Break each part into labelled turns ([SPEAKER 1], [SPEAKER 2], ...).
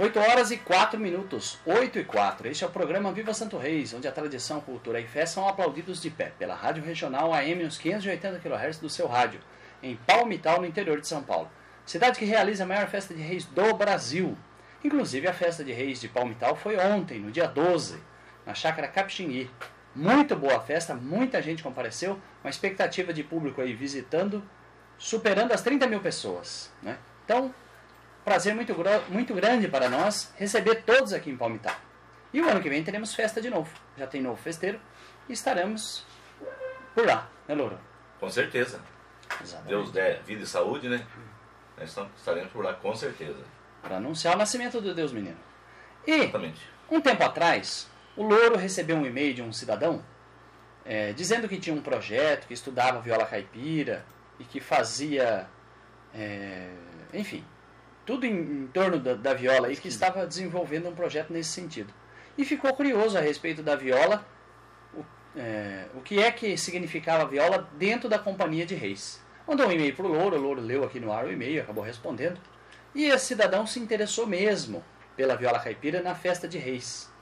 [SPEAKER 1] 8 horas e 4 minutos, 8 e 4. Este é o programa Viva Santo Reis, onde a tradição, cultura e fé são aplaudidos de pé pela Rádio Regional AM uns 580 kHz do seu rádio, em Palmital, no interior de São Paulo. Cidade que realiza a maior festa de reis do Brasil. Inclusive a festa de reis de Palmital foi ontem, no dia 12, na Chácara Capixingui. Muito boa festa, muita gente compareceu, uma expectativa de público aí visitando, superando as 30 mil pessoas. Né? Então, prazer muito, muito grande para nós receber todos aqui em Palmital. E o ano que vem teremos festa de novo. Já tem novo festeiro e estaremos por lá, né, Louro?
[SPEAKER 2] Com certeza. Exatamente. Deus der vida e saúde, né? Nós estaremos por lá com certeza.
[SPEAKER 1] Para anunciar o nascimento do Deus Menino. E,
[SPEAKER 2] Exatamente.
[SPEAKER 1] um tempo atrás, o Louro recebeu um e-mail de um cidadão é, dizendo que tinha um projeto, que estudava viola caipira e que fazia, é, enfim, tudo em, em torno da, da, viola e que estava desenvolvendo um projeto nesse sentido. E ficou curioso a respeito da viola, o, é, o que é que significava a viola dentro da Companhia de Reis. Mandou um e-mail para o Louro, o Louro leu aqui no ar o e-mail, acabou respondendo. E esse cidadão se interessou mesmo pela viola caipira na festa de Reis.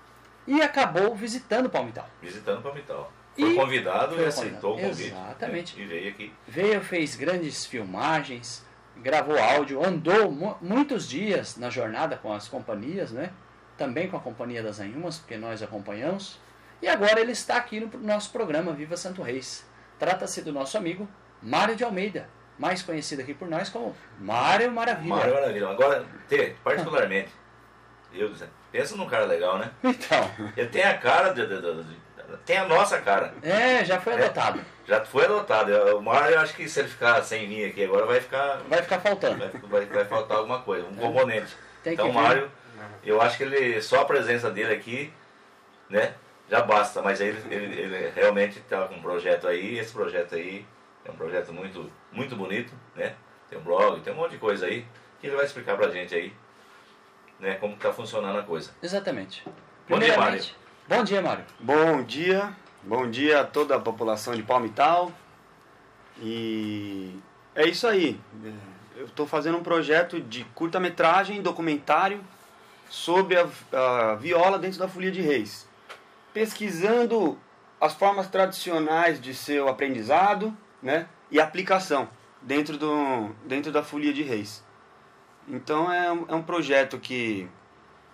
[SPEAKER 1] E acabou visitando Palmital.
[SPEAKER 2] Visitando Palmital. Foi e convidado foi e aceitou
[SPEAKER 1] o convite. Exatamente.
[SPEAKER 2] E veio aqui.
[SPEAKER 1] Veio, fez grandes filmagens, gravou áudio, andou muitos dias na jornada com as companhias, né? Também com a Companhia das Anhumas, porque nós acompanhamos. E agora ele está aqui no nosso programa Viva Santo Reis. Trata-se do nosso amigo Mário de Almeida, mais conhecido aqui por nós como Mário Maravilha.
[SPEAKER 2] Mário Maravilha. Agora, particularmente, eu pensa num cara legal, né?
[SPEAKER 1] Então.
[SPEAKER 2] Ele tem a cara de, de, de, de tem a nossa cara.
[SPEAKER 1] É, já foi adotado.
[SPEAKER 2] É, já foi adotado. O Mário, eu acho que se ele ficar sem mim aqui agora, vai ficar.
[SPEAKER 1] Vai ficar faltando.
[SPEAKER 2] Vai, vai, vai faltar alguma coisa, um é. componente. Tem então, Mário, eu acho que ele só a presença dele aqui, né, já basta. Mas ele, ele, ele realmente está com um projeto aí. Esse projeto aí é um projeto muito, muito bonito, né? Tem um blog, tem um monte de coisa aí que ele vai explicar pra gente aí, né, como está funcionando a coisa.
[SPEAKER 1] Exatamente.
[SPEAKER 2] Bom dia, Mário.
[SPEAKER 1] Bom dia, Mário.
[SPEAKER 3] Bom dia. Bom dia a toda a população de Palmital. E é isso aí. Eu estou fazendo um projeto de curta-metragem, documentário, sobre a, a, viola dentro da Folia de Reis. Pesquisando as formas tradicionais de seu aprendizado né, e aplicação dentro, do, dentro da Folia de Reis. Então é um, é um projeto que,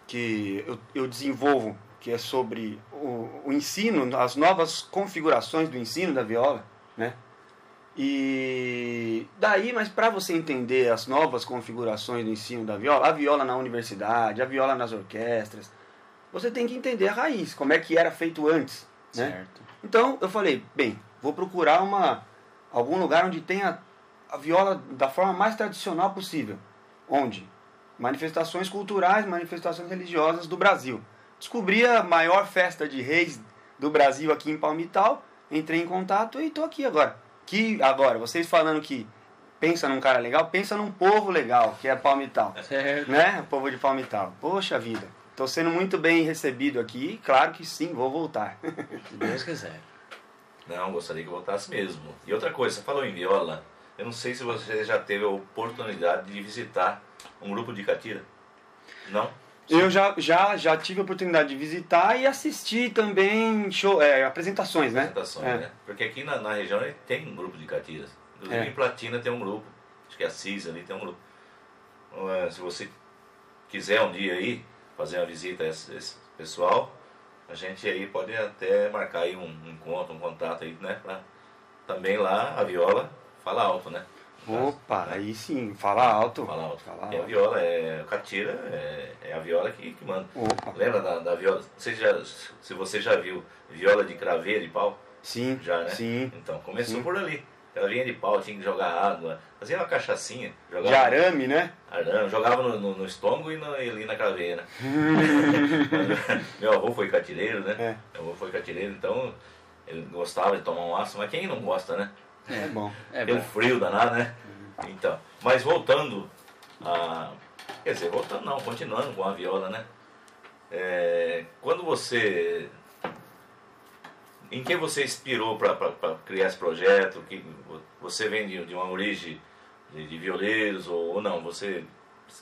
[SPEAKER 3] que eu, eu desenvolvo que é sobre o, o, ensino, as novas configurações do ensino da viola, né? E daí, mas para você entender as novas configurações do ensino da viola, a viola na universidade, a viola nas orquestras, você tem que entender a raiz, como é que era feito antes, né? Certo. Então, eu falei, bem, vou procurar uma algum lugar onde tenha a viola da forma mais tradicional possível. Onde? Manifestações culturais, manifestações religiosas do Brasil. Descobri a maior festa de reis do Brasil aqui em Palmital, entrei em contato e estou aqui agora. Que agora, vocês falando que pensa num cara legal, pensa num povo legal, que é Palmital. Certo. Né? O povo de Palmital. Poxa vida. Estou sendo muito bem recebido aqui. Claro que sim, vou voltar.
[SPEAKER 1] Se Deus quiser.
[SPEAKER 2] Não, gostaria que voltasse mesmo. E outra coisa, você falou em viola. Eu não sei se você já teve a oportunidade de visitar um grupo de catira. Não?
[SPEAKER 3] Eu já, já, já tive a oportunidade de visitar e assistir também show, é, apresentações, né?
[SPEAKER 2] Apresentações, é. né? Porque aqui na, na região tem um grupo de catiras. Inclusive é. em Platina tem um grupo. Acho que é a CIS ali tem um grupo. Então, é, se você quiser um dia aí fazer uma visita a esse, esse, pessoal, a gente aí pode até marcar aí um, um encontro, um contato aí, né? Pra também lá a viola fala alto, né?
[SPEAKER 3] Opa, aí sim, fala alto.
[SPEAKER 2] Fala alto. Fala é a viola, é a catira, é, é, a viola que, que manda. Opa. Lembra da, da viola? Você já, se você já viu viola de craveira e pau?
[SPEAKER 3] Sim.
[SPEAKER 2] Já, né?
[SPEAKER 3] Sim.
[SPEAKER 2] Então, começou sim. por ali. Ela vinha de pau, tinha que jogar água, fazia uma cachaçinha.
[SPEAKER 3] Jogava, de arame, né?
[SPEAKER 2] Arame, jogava no, no, no estômago e, no, e ali na caveira. Meu avô foi catireiro, né? É. Meu avô foi catireiro, então ele gostava de tomar um aço, mas quem não gosta, né?
[SPEAKER 3] É bom. É
[SPEAKER 2] Tem um frio danado, né? Então, mas voltando a. Quer dizer, voltando não, continuando com a viola, né? É, quando você. Em que você inspirou para criar esse projeto? Que você vem de, de uma origem de, de violeiros ou, ou, não? Você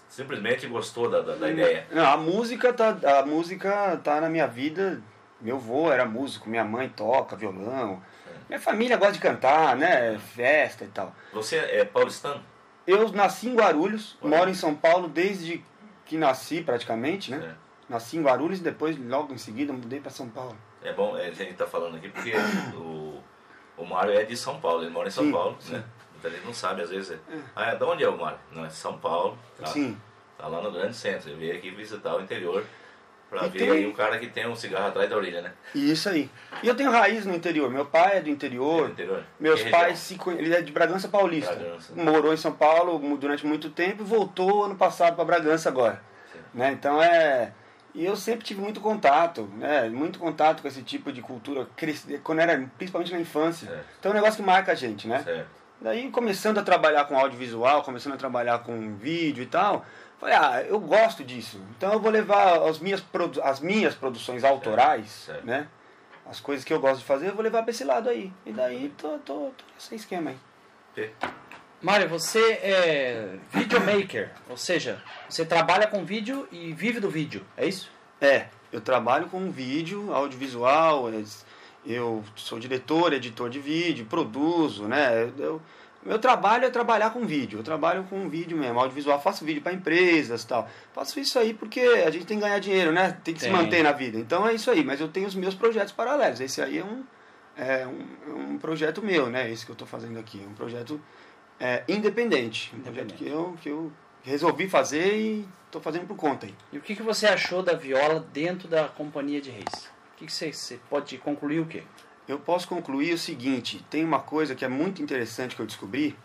[SPEAKER 2] simplesmente gostou da, da, da ideia?
[SPEAKER 3] Não, a música tá, a música tá na minha vida. Meu avô era músico, minha mãe toca violão. É. Minha família gosta de cantar, né? Festa e tal.
[SPEAKER 2] Você é paulistano?
[SPEAKER 3] Eu nasci em Guarulhos, moro em São Paulo desde que nasci praticamente, né? É. Nasci em Guarulhos e depois, logo em seguida, mudei para São Paulo.
[SPEAKER 2] É bom, a gente tá falando aqui porque o, o Mário é de São Paulo, ele mora em São sim, Paulo, sim. né? Muita gente não sabe, às vezes. É. Ah, de onde é o Mário? Não, é São Paulo. Tá?
[SPEAKER 3] Sim.
[SPEAKER 2] Tá lá no grande centro. Ele veio aqui visitar o interior pra e ver tem... aí o cara que tem um cigarro atrás da orelha, né?
[SPEAKER 3] Isso aí. E eu tenho raiz no interior. Meu pai é do interior. É do interior? Meus que pais, se... ele é de Bragança Paulista. Bragança. Morou em São Paulo durante muito tempo e voltou ano passado para Bragança agora. Né? Então é. E eu sempre tive muito contato, né? Muito contato com esse tipo de cultura, quando era, principalmente na infância. Certo. Então é um negócio que marca a gente, né? Certo. Daí começando a trabalhar com audiovisual, começando a trabalhar com vídeo e tal, falei, ah, eu gosto disso. Então eu vou levar as minhas, as minhas produções autorais, certo. né? As coisas que eu gosto de fazer, eu vou levar para esse lado aí. E daí tô, tô, tô nesse esquema aí.
[SPEAKER 1] Mário, você é videomaker, ou seja, você trabalha com vídeo e vive do vídeo, é isso?
[SPEAKER 3] É, eu trabalho com vídeo, audiovisual, é, eu sou diretor, editor de vídeo, produzo, né? Eu, meu trabalho é trabalhar com vídeo, eu trabalho com vídeo mesmo, audiovisual, faço vídeo para empresas tal. Faço isso aí porque a gente tem que ganhar dinheiro, né? Tem que tem. se manter na vida. Então é isso aí, mas eu tenho os meus projetos paralelos. Esse aí é um, é um, um projeto meu, né? Esse que eu estou fazendo aqui. É um projeto é, independente. Um projeto que eu, que eu resolvi fazer e estou fazendo por conta aí.
[SPEAKER 1] E o que, que você achou da viola dentro da Companhia de Reis? O que, que você, você pode concluir o quê?
[SPEAKER 3] Eu posso concluir o seguinte, tem uma coisa que é muito interessante que eu descobri,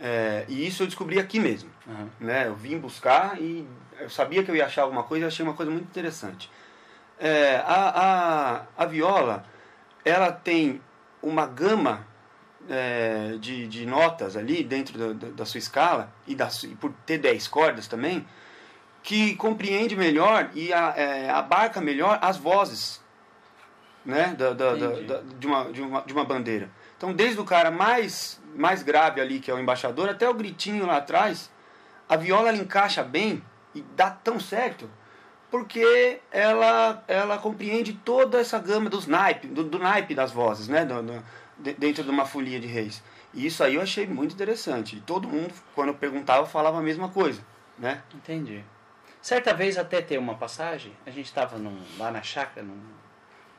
[SPEAKER 3] é, e isso eu descobri aqui mesmo. Uhum. Né? Eu vim buscar e eu sabia que eu ia achar alguma coisa e achei uma coisa muito interessante. É, a, a, a viola, ela tem uma gama é, de, de notas ali dentro da, da sua escala, e, da, e por ter 10 cordas também, que compreende melhor e a, é, abarca melhor as vozes né, da, da, da, de, uma, de, uma, de uma bandeira. Então, desde o cara mais, mais grave ali, que é o embaixador, até o gritinho lá atrás, a viola ela encaixa bem e dá tão certo porque ela, ela compreende toda essa gama dos naipe, do, do naipe das vozes, né? Do, do, dentro de uma folia de reis. E isso aí eu achei muito interessante. E todo mundo, quando eu perguntava, falava a mesma coisa, né?
[SPEAKER 1] Entendi. Certa vez até ter uma passagem, a gente estava lá na chácara, num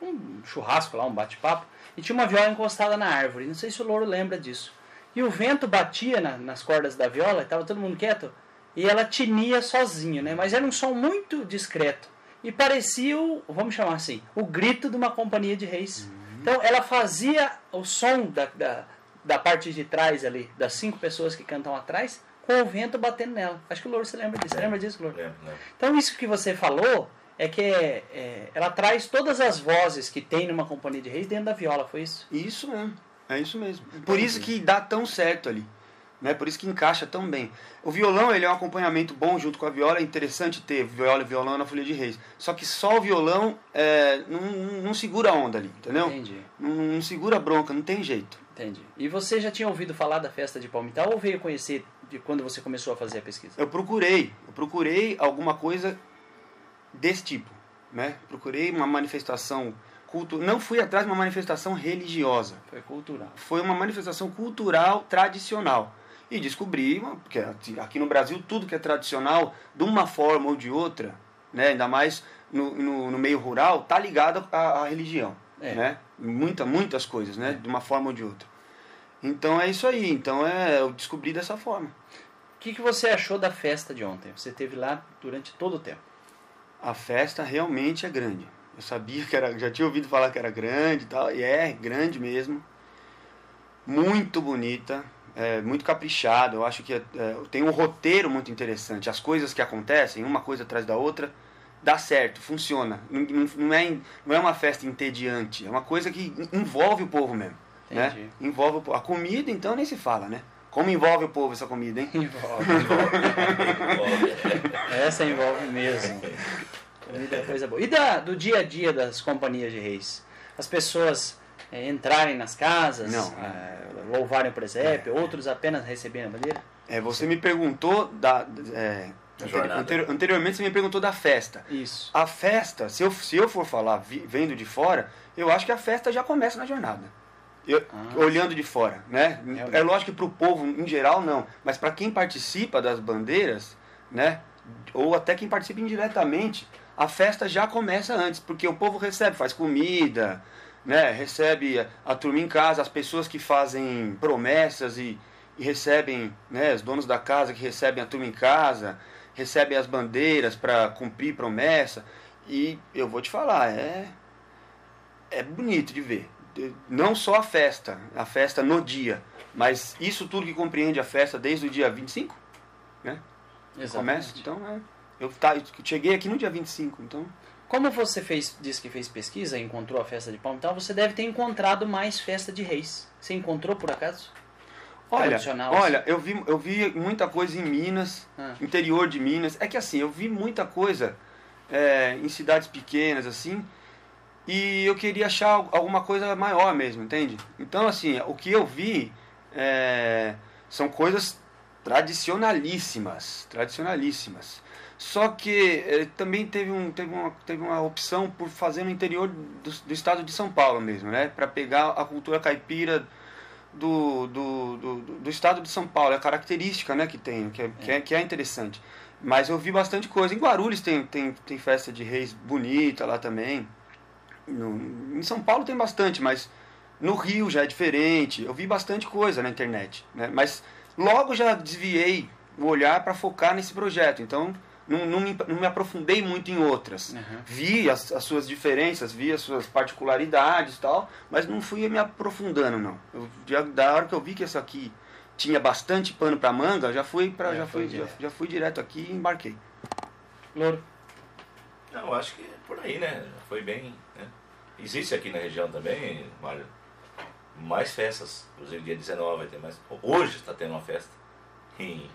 [SPEAKER 1] um churrasco lá, um bate-papo, e tinha uma viola encostada na árvore. Não sei se o louro lembra disso. E o vento batia na, nas cordas da viola, estava todo mundo quieto, e ela tinia sozinho, né? Mas era um som muito discreto. E parecia, o, vamos chamar assim, o grito de uma companhia de reis. Uhum. Então ela fazia o som da, da, da, parte de trás ali, das cinco pessoas que cantam atrás, com o vento batendo nela. Acho que o Louro se lembra disso. Você lembra disso, Louro? Lembro, lembro. Então isso que você falou é que é, é, ela traz todas as vozes que tem numa companhia de reis dentro da viola, foi isso?
[SPEAKER 3] Isso mesmo. É isso mesmo. Por isso que dá tão certo ali. Né? Por isso que encaixa tão bem. O violão ele é um acompanhamento bom junto com a viola, é interessante ter viola e violão na Folha de Reis. Só que só o violão é, não, não segura a onda ali, entendeu?
[SPEAKER 1] Entendi.
[SPEAKER 3] Não, não, segura a bronca, não tem jeito.
[SPEAKER 1] Entendi. E você já tinha ouvido falar da festa de Palmital ou veio conhecer de quando você começou a fazer a pesquisa?
[SPEAKER 3] Eu procurei, eu procurei alguma coisa desse tipo, né? Procurei uma manifestação cultural, não fui atrás de uma manifestação religiosa.
[SPEAKER 1] Foi cultural.
[SPEAKER 3] Foi uma manifestação cultural tradicional e descobri, porque aqui no Brasil tudo que é tradicional, de uma forma ou de outra, né, ainda mais no, no, no meio rural, tá ligado à, à religião. É. Né? Muita, muitas coisas, né? De uma forma ou de outra. Então é isso aí. Então é, eu descobri dessa forma.
[SPEAKER 1] O que, que você achou da festa de ontem? Você esteve lá durante todo o tempo.
[SPEAKER 3] A festa realmente é grande. Eu sabia que era, já tinha ouvido falar que era grande e tal, e é grande mesmo. Muito bonita é, muito caprichado. Eu acho que é, é, tem um roteiro muito interessante. As coisas que acontecem, uma coisa atrás da outra, dá certo, funciona. Não, não, é, não é uma festa entediante. É uma coisa que envolve o povo mesmo. Né? Envolve o povo. A comida, então, nem se fala, né? Como envolve o povo essa comida, hein?
[SPEAKER 1] Envolve, envolve. essa envolve mesmo. Comida é coisa boa. E da, do dia a dia das companhias de reis? As pessoas é, entrarem nas casas,
[SPEAKER 3] não,
[SPEAKER 1] é, louvarem o presépio, é, outros apenas receberem a bandeira?
[SPEAKER 3] É, você me perguntou da. É, anterior, anteriormente você me perguntou da festa.
[SPEAKER 1] Isso.
[SPEAKER 3] A festa, se eu, se eu for falar vi, vendo de fora, eu acho que a festa já começa na jornada. Eu, ah, olhando de fora, né? É, é lógico que para o povo em geral não, mas para quem participa das bandeiras, né? Ou até quem participa indiretamente, a festa já começa antes, porque o povo recebe, faz comida, né? Recebe a, turma em casa, as pessoas que fazem promessas e, e recebem, né? Os donos da casa que recebem a turma em casa, recebem as bandeiras para cumprir promessa. E eu vou te falar, é é bonito de ver não só a festa, a festa no dia, mas isso tudo que compreende a festa desde o dia 25, né? Exatamente. Começa, então, é, eu, tá, eu cheguei aqui no dia 25, então...
[SPEAKER 1] Como você fez, disse que fez pesquisa e encontrou a festa de Palmital, você deve ter encontrado mais festa de reis. Você encontrou por acaso?
[SPEAKER 3] Olha, olha, eu vi, eu vi muita coisa em Minas, ah. interior de Minas. É que assim, eu vi muita coisa é, em cidades pequenas, assim, e eu queria achar alguma coisa maior mesmo, entende? Então, assim, o que eu vi é, são coisas tradicionalíssimas, tradicionalíssimas. Só que é, também teve, um, teve, uma, teve uma opção por fazer no interior do, do estado de São Paulo mesmo, né? Para pegar a cultura caipira do, do, do, do, estado de São Paulo, é a característica né, que tem, que é, que é, que é interessante. Mas eu vi bastante coisa. Em Guarulhos tem, tem, tem festa de reis bonita lá também. No, em São Paulo tem bastante, mas no Rio já é diferente. Eu vi bastante coisa na internet, né? mas logo já desviei o olhar para focar nesse projeto. Então não, não, me, não me aprofundei muito em outras. Uhum. Vi as, as, suas diferenças, vi as suas particularidades e tal, mas não fui me aprofundando não. Eu, já, da hora que eu vi que essa aqui tinha bastante pano para manga, já fui para é, já fui já, já, fui direto aqui e embarquei.
[SPEAKER 2] Louro. Não, eu acho que por aí, né? Foi bem, né? Existe aqui na região também, Mário, mais festas. Inclusive dia 19 vai ter mais. Hoje está tendo uma festa em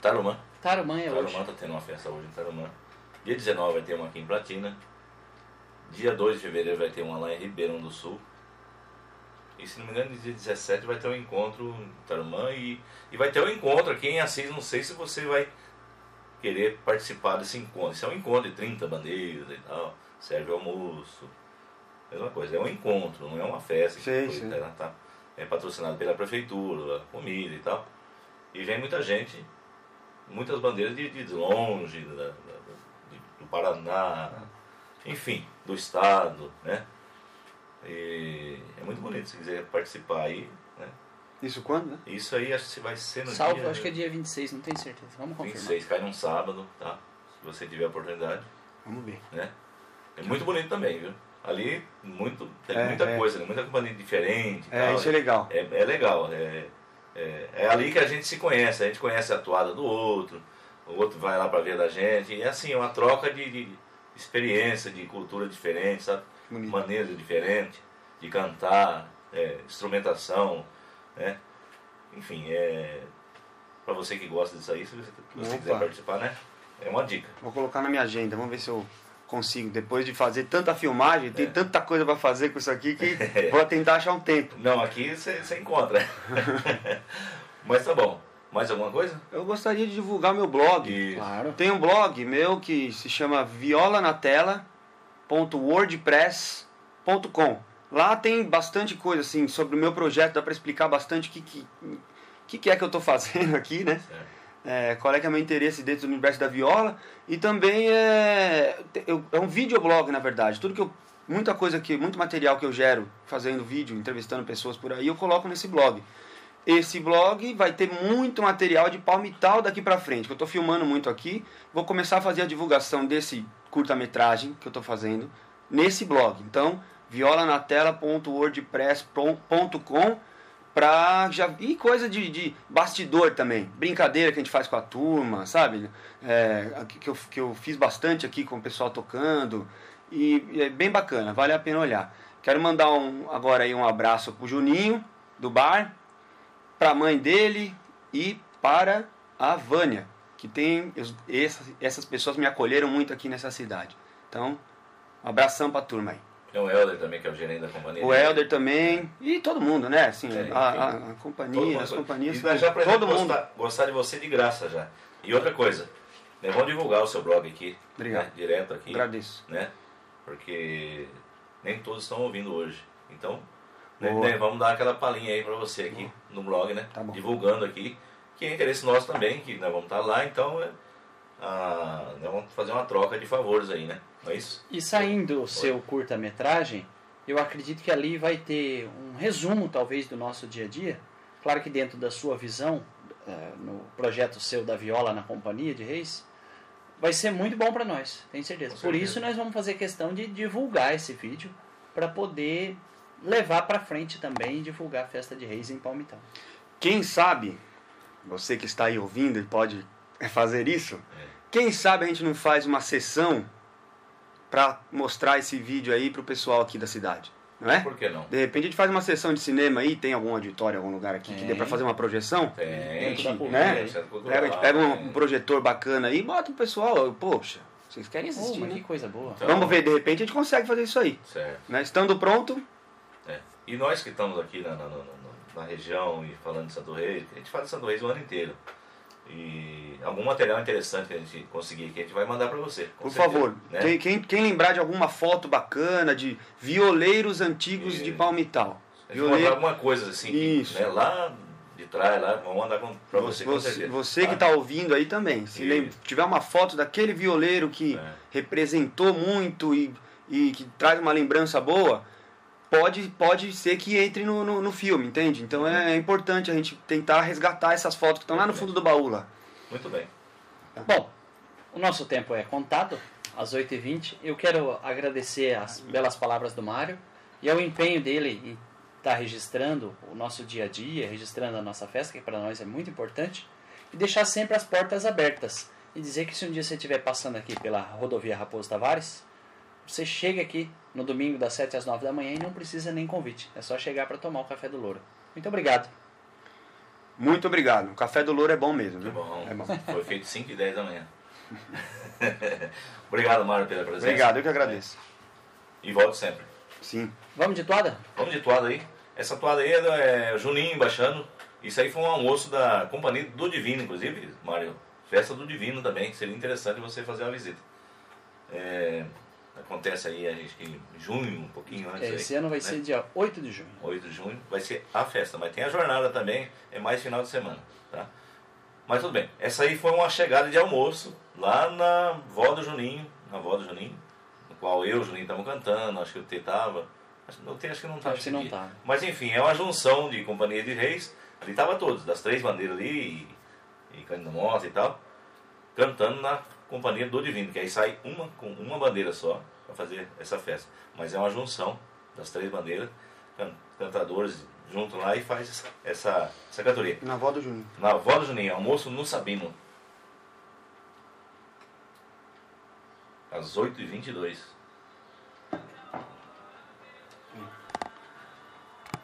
[SPEAKER 2] Tarumã.
[SPEAKER 1] Tarumã é
[SPEAKER 2] Tarumã hoje. Tarumã está tendo uma festa hoje em Tarumã. Dia 19 vai ter uma aqui em Platina. Dia 2 de fevereiro vai ter uma lá em Ribeirão do Sul. E se não me engano, dia 17 vai ter um encontro em Tarumã e, e vai ter um encontro aqui em Assis. Não sei se você vai querer participar desse encontro. Isso é um encontro de 30 bandeiras e tal serve almoço. Mesma coisa, é um encontro, não é uma festa.
[SPEAKER 3] Sim, sim.
[SPEAKER 2] Tá, tá, é patrocinado pela prefeitura, comida e tal. E vem muita gente, muitas bandeiras de, de longe, da, da, de, do Paraná, enfim, do estado, né? E é muito bonito, se quiser participar aí, né?
[SPEAKER 3] Isso quando, né?
[SPEAKER 2] Isso aí acho que vai ser no
[SPEAKER 1] Salvo, dia... acho que é dia 26, não tenho certeza. Vamos confirmar.
[SPEAKER 2] 26, cai num sábado, tá? Se você tiver a oportunidade.
[SPEAKER 3] Vamos ver.
[SPEAKER 2] Né? É muito bonito também, viu? Ali muito, tem é, muita é. coisa, né? muita companhia diferente.
[SPEAKER 3] É, tal, isso é legal.
[SPEAKER 2] É, é legal. É, é, é, ali que a gente se conhece, a gente conhece a toada do outro, o outro vai lá para ver da gente. E é assim, uma troca de, de experiência, de cultura diferente, sabe? Bonito. Maneiras diferentes de cantar, é, instrumentação, né? Enfim, é. Pra você que gosta disso aí, se você, se você quiser participar, né? É uma dica.
[SPEAKER 3] Vou colocar na minha agenda, vamos ver se eu consigo. Depois de fazer tanta filmagem, tem é. tanta coisa para fazer com isso aqui que vou tentar achar um tempo.
[SPEAKER 2] Não, aqui você encontra. Mas tá bom. Mais alguma coisa?
[SPEAKER 3] Eu gostaria de divulgar meu blog.
[SPEAKER 1] Claro.
[SPEAKER 3] Tem um blog meu que se chama violanatela.wordpress.com. Lá tem bastante coisa assim sobre o meu projeto, dá para explicar bastante o que, que, que, que é que eu estou fazendo aqui, né? Certo é, qual é é meu interesse dentro do universo da viola? E também é, é um videoblog na verdade. Tudo que eu muita coisa que muito material que eu gero fazendo vídeo entrevistando pessoas por aí eu coloco nesse blog. Esse blog vai ter muito material de palmital daqui para frente que eu estou filmando muito aqui. Vou começar a fazer a divulgação desse curta-metragem que eu estou fazendo nesse blog. Então violanatela.wordpress.com pra já e coisa de, de bastidor também. Brincadeira que a gente faz com a turma sabe? É, que, eu, que eu fiz bastante aqui com o pessoal tocando. E, é bem bacana vale a pena olhar. Quero mandar um agora aí um abraço pro Juninho do bar para a mãe dele e para a Vânia que tem essas, essas pessoas me acolheram muito aqui nessa cidade. Então um abração pra turma aí
[SPEAKER 2] Tem o Helder também, que é o gerente da companhia.
[SPEAKER 3] O Helder também. E todo mundo, né? Assim, é, a, a, a, companhia, as companhias. E já
[SPEAKER 2] todo mundo. Gostar, gostar de você de graça já. E outra coisa, né, vamos divulgar o seu blog aqui.
[SPEAKER 3] Obrigado.
[SPEAKER 2] Né, direto aqui.
[SPEAKER 3] Agradeço.
[SPEAKER 2] Né? Porque nem todos estão ouvindo hoje. Então, né, né, vamos dar aquela palhinha aí para você aqui Boa. no blog, né?
[SPEAKER 3] Tá
[SPEAKER 2] Divulgando aqui. Que é interesse nosso também, que nós vamos estar lá, então é, ah, nós vamos fazer uma troca de favores aí, né? Não é isso?
[SPEAKER 1] E saindo o seu curta-metragem, eu acredito que ali vai ter um resumo, talvez, do nosso dia a dia. Claro que dentro da sua visão, é, no projeto seu da viola na companhia de Reis, vai ser muito bom para nós, tenho certeza. Por isso nós vamos fazer questão de divulgar esse vídeo para poder levar para frente também e divulgar a festa de Reis em Palmitão.
[SPEAKER 3] Quem sabe, você que está aí ouvindo e pode fazer isso, é. quem sabe a gente não faz uma sessão para mostrar esse vídeo aí para o pessoal aqui da cidade. Não é?
[SPEAKER 2] Por que não?
[SPEAKER 3] De repente a gente faz uma sessão de cinema aí, tem algum auditório, algum lugar aqui tem. que dê para fazer uma projeção?
[SPEAKER 2] Tem,
[SPEAKER 3] né? Pega, a gente pega um, projetor bacana aí e bota o pessoal, poxa, vocês querem assistir, oh,
[SPEAKER 1] né? Que coisa boa.
[SPEAKER 3] Então, Vamos ver, de repente a gente consegue fazer isso aí.
[SPEAKER 2] Certo.
[SPEAKER 3] Né? Estando pronto.
[SPEAKER 2] É. E nós que estamos aqui na, na, na, na, região e falando de Santo Reis, a gente fala de Santo Reis o ano inteiro. E algum material interessante que a gente conseguir que a gente vai mandar para você.
[SPEAKER 3] Por certeza, favor, né? quem, quem, quem, lembrar de alguma foto bacana de violeiros antigos e... de Palmital.
[SPEAKER 2] Violeiro... alguma coisa assim, Isso. né, lá de trás, lá, vamos mandar para você.
[SPEAKER 3] Você, você que está ouvindo aí também, se lembra, tiver uma foto daquele violeiro que é. representou muito e, e que traz uma lembrança boa, pode, pode ser que entre no, no, no filme, entende? Então é, é, importante a gente tentar resgatar essas fotos que estão lá no fundo do baú lá.
[SPEAKER 2] Muito bem.
[SPEAKER 1] Bom, o nosso tempo é contado, às 8h20. Eu quero agradecer as belas palavras do Mário e ao empenho dele em estar tá registrando o nosso dia a dia, registrando a nossa festa, que para nós é muito importante, e deixar sempre as portas abertas. E dizer que se um dia você estiver passando aqui pela rodovia Raposo Tavares, você chega aqui no domingo das 7 às 9 da manhã e não precisa nem convite. É só chegar para tomar o café do Louro. Muito obrigado.
[SPEAKER 3] Muito obrigado. O café do Louro é bom mesmo. Viu?
[SPEAKER 2] Bom. É bom. Foi feito 5 e 10 da manhã. obrigado, Mário, pela presença.
[SPEAKER 3] Obrigado, eu que agradeço.
[SPEAKER 2] E volto sempre.
[SPEAKER 3] Sim.
[SPEAKER 1] Vamos de toada?
[SPEAKER 2] Vamos de toada aí. Essa toada aí é, é Juninho baixando. Isso aí foi um almoço da companhia do Divino, inclusive, Mário. Festa do Divino também. Seria interessante você fazer uma visita. É, Acontece aí, a gente em junho, um pouquinho antes.
[SPEAKER 1] Esse
[SPEAKER 2] aí,
[SPEAKER 1] ano vai
[SPEAKER 2] né?
[SPEAKER 1] ser dia 8 de junho.
[SPEAKER 2] 8 de junho vai ser a festa, mas tem a jornada também, é mais final de semana, tá? Mas tudo bem. Essa aí foi uma chegada de almoço lá na vó do Juninho, na vó do Juninho, no qual eu e o Juninho estavam cantando, acho que o T tava. Acho, o T acho que não estava.
[SPEAKER 1] Acho que não tá.
[SPEAKER 2] Mas enfim, é uma junção de companhia de reis. Ali tava todos, das três bandeiras ali, e, e Cândido Mota e tal, cantando na companhia do Divino, que aí sai uma com uma bandeira só para fazer essa festa. Mas é uma junção das três bandeiras, cantadores junto lá e faz essa, essa cantoria.
[SPEAKER 3] Na avó do Juninho.
[SPEAKER 2] Na avó do Juninho, almoço no Sabino. Às 8h22.